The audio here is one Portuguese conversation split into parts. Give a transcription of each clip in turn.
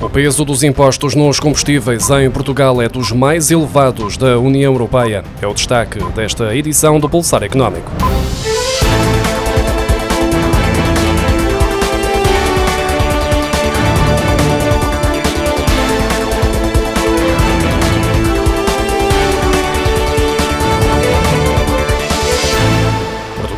O peso dos impostos nos combustíveis em Portugal é dos mais elevados da União Europeia. É o destaque desta edição do Pulsar Económico.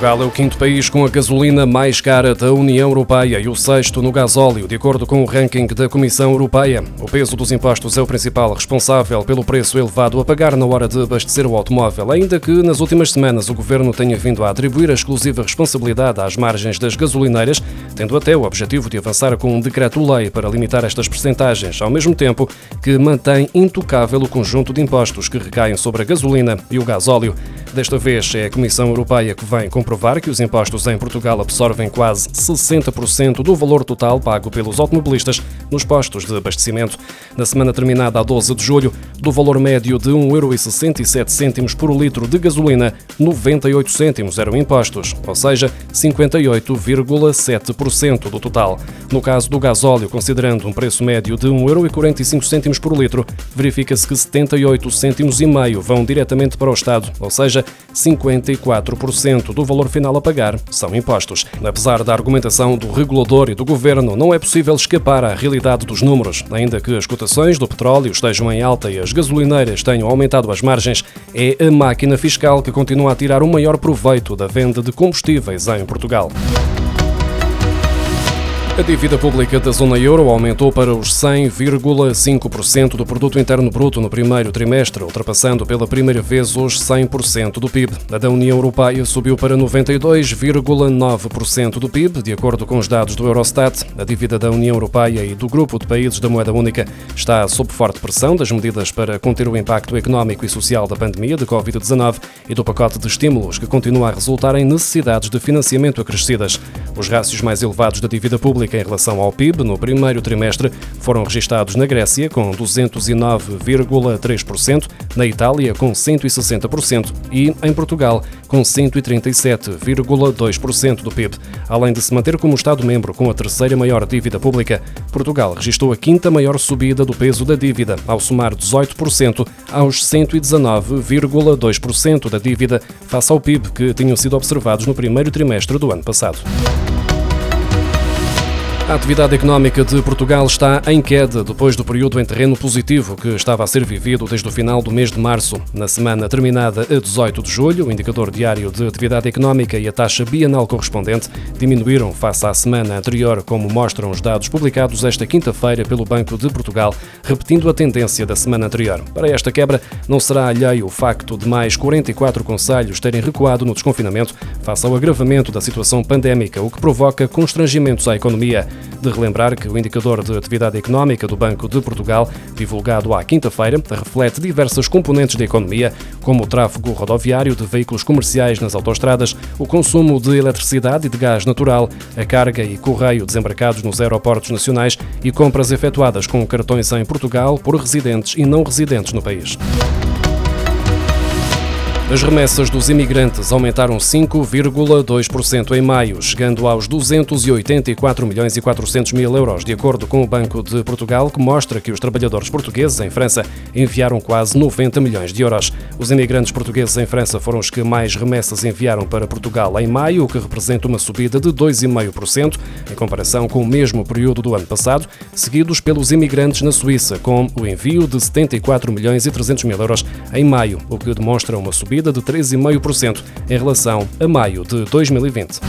Portugal é o quinto país com a gasolina mais cara da União Europeia e o sexto no gasóleo, de acordo com o ranking da Comissão Europeia. O peso dos impostos é o principal responsável pelo preço elevado a pagar na hora de abastecer o automóvel, ainda que nas últimas semanas o governo tenha vindo a atribuir a exclusiva responsabilidade às margens das gasolineiras, tendo até o objetivo de avançar com um decreto-lei para limitar estas percentagens, ao mesmo tempo que mantém intocável o conjunto de impostos que recaem sobre a gasolina e o gasóleo. Desta vez é a Comissão Europeia que vem comprovar que os impostos em Portugal absorvem quase 60% do valor total pago pelos automobilistas nos postos de abastecimento. Na semana terminada a 12 de julho, do valor médio de 1,67€ por litro de gasolina, 98 cêntimos eram impostos, ou seja, 58,7% do total. No caso do gasóleo, considerando um preço médio de 1,45€ por litro, verifica-se que 78 cêntimos e meio vão diretamente para o Estado, ou seja, 54% do valor final a pagar são impostos. Apesar da argumentação do regulador e do governo, não é possível escapar à realidade dos números. Ainda que as cotações do petróleo estejam em alta e as gasolineiras tenham aumentado as margens, é a máquina fiscal que continua a tirar o maior proveito da venda de combustíveis em Portugal. A dívida pública da zona euro aumentou para os 100,5% do produto interno bruto no primeiro trimestre, ultrapassando pela primeira vez os 100% do PIB. A da União Europeia subiu para 92,9% do PIB, de acordo com os dados do Eurostat. A dívida da União Europeia e do grupo de países da moeda única está sob forte pressão das medidas para conter o impacto económico e social da pandemia de Covid-19 e do pacote de estímulos que continua a resultar em necessidades de financiamento acrescidas. Os rácios mais elevados da dívida pública em relação ao PIB no primeiro trimestre foram registados na Grécia com 209,3%, na Itália com 160% e em Portugal com 137,2% do PIB. Além de se manter como Estado-membro com a terceira maior dívida pública, Portugal registrou a quinta maior subida do peso da dívida, ao somar 18% aos 119,2% da dívida face ao PIB que tinham sido observados no primeiro trimestre do ano passado. A atividade económica de Portugal está em queda depois do período em terreno positivo que estava a ser vivido desde o final do mês de março. Na semana terminada a 18 de julho, o indicador diário de atividade económica e a taxa bienal correspondente diminuíram face à semana anterior, como mostram os dados publicados esta quinta-feira pelo Banco de Portugal, repetindo a tendência da semana anterior. Para esta quebra, não será alheio o facto de mais 44 conselhos terem recuado no desconfinamento face ao agravamento da situação pandémica, o que provoca constrangimentos à economia. De relembrar que o indicador de atividade económica do Banco de Portugal, divulgado à quinta-feira, reflete diversas componentes da economia, como o tráfego rodoviário de veículos comerciais nas autoestradas, o consumo de eletricidade e de gás natural, a carga e correio desembarcados nos aeroportos nacionais e compras efetuadas com cartões em Portugal por residentes e não residentes no país. As remessas dos imigrantes aumentaram 5,2% em maio, chegando aos 284 milhões e 400 mil euros, de acordo com o Banco de Portugal, que mostra que os trabalhadores portugueses em França enviaram quase 90 milhões de euros. Os imigrantes portugueses em França foram os que mais remessas enviaram para Portugal em maio, o que representa uma subida de 2,5% em comparação com o mesmo período do ano passado, seguidos pelos imigrantes na Suíça, com o envio de 74 milhões e 300 mil euros em maio, o que demonstra uma subida subida de 3,5% em relação a maio de 2020.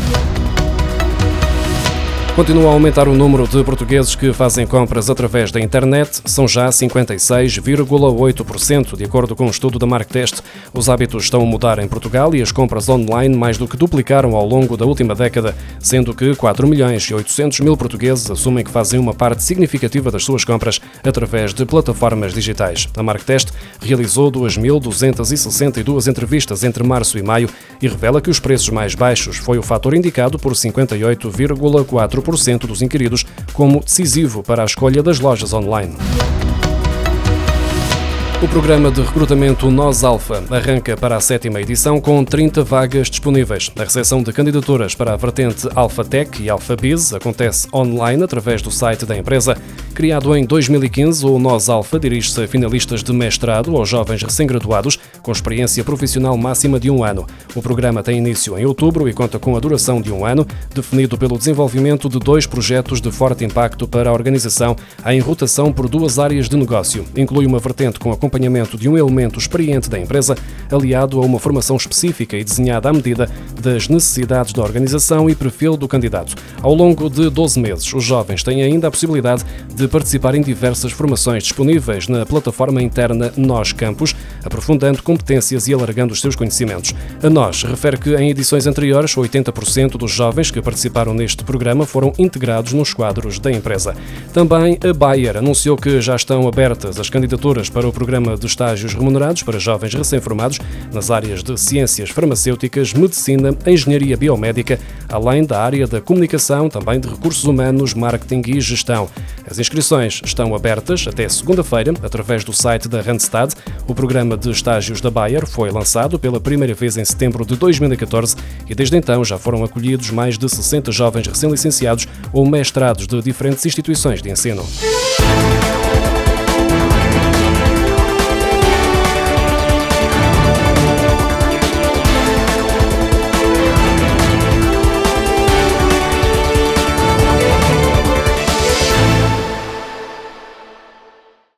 Continua a aumentar o número de portugueses que fazem compras através da internet, são já 56,8%, de acordo com um estudo da Marktest. Os hábitos estão a mudar em Portugal e as compras online mais do que duplicaram ao longo da última década, sendo que 4 milhões e 800 mil portugueses assumem que fazem uma parte significativa das suas compras através de plataformas digitais. A Marktest realizou 2.262 entrevistas entre março e maio e revela que os preços mais baixos foi o fator indicado por 58,4% 4% dos inquiridos como decisivo para a escolha das lojas online. O programa de recrutamento Nós Alfa arranca para a sétima edição com 30 vagas disponíveis. A recepção de candidaturas para a vertente Alpha Tech e Alpha Biz acontece online através do site da empresa. Criado em 2015, o Nós Alfa dirige-se a finalistas de mestrado ou jovens recém-graduados com experiência profissional máxima de um ano. O programa tem início em outubro e conta com a duração de um ano, definido pelo desenvolvimento de dois projetos de forte impacto para a organização, em rotação por duas áreas de negócio. Inclui uma vertente com a acompanhamento de um elemento experiente da empresa, aliado a uma formação específica e desenhada à medida das necessidades da organização e perfil do candidato. Ao longo de 12 meses, os jovens têm ainda a possibilidade de participar em diversas formações disponíveis na plataforma interna Nós Campus, aprofundando competências e alargando os seus conhecimentos. A Nós refere que em edições anteriores, 80% dos jovens que participaram neste programa foram integrados nos quadros da empresa. Também a Bayer anunciou que já estão abertas as candidaturas para o programa programa de estágios remunerados para jovens recém-formados nas áreas de ciências farmacêuticas, medicina, engenharia biomédica, além da área da comunicação, também de recursos humanos, marketing e gestão. As inscrições estão abertas até segunda-feira através do site da Randstad. O programa de estágios da Bayer foi lançado pela primeira vez em setembro de 2014 e desde então já foram acolhidos mais de 60 jovens recém-licenciados ou mestrados de diferentes instituições de ensino.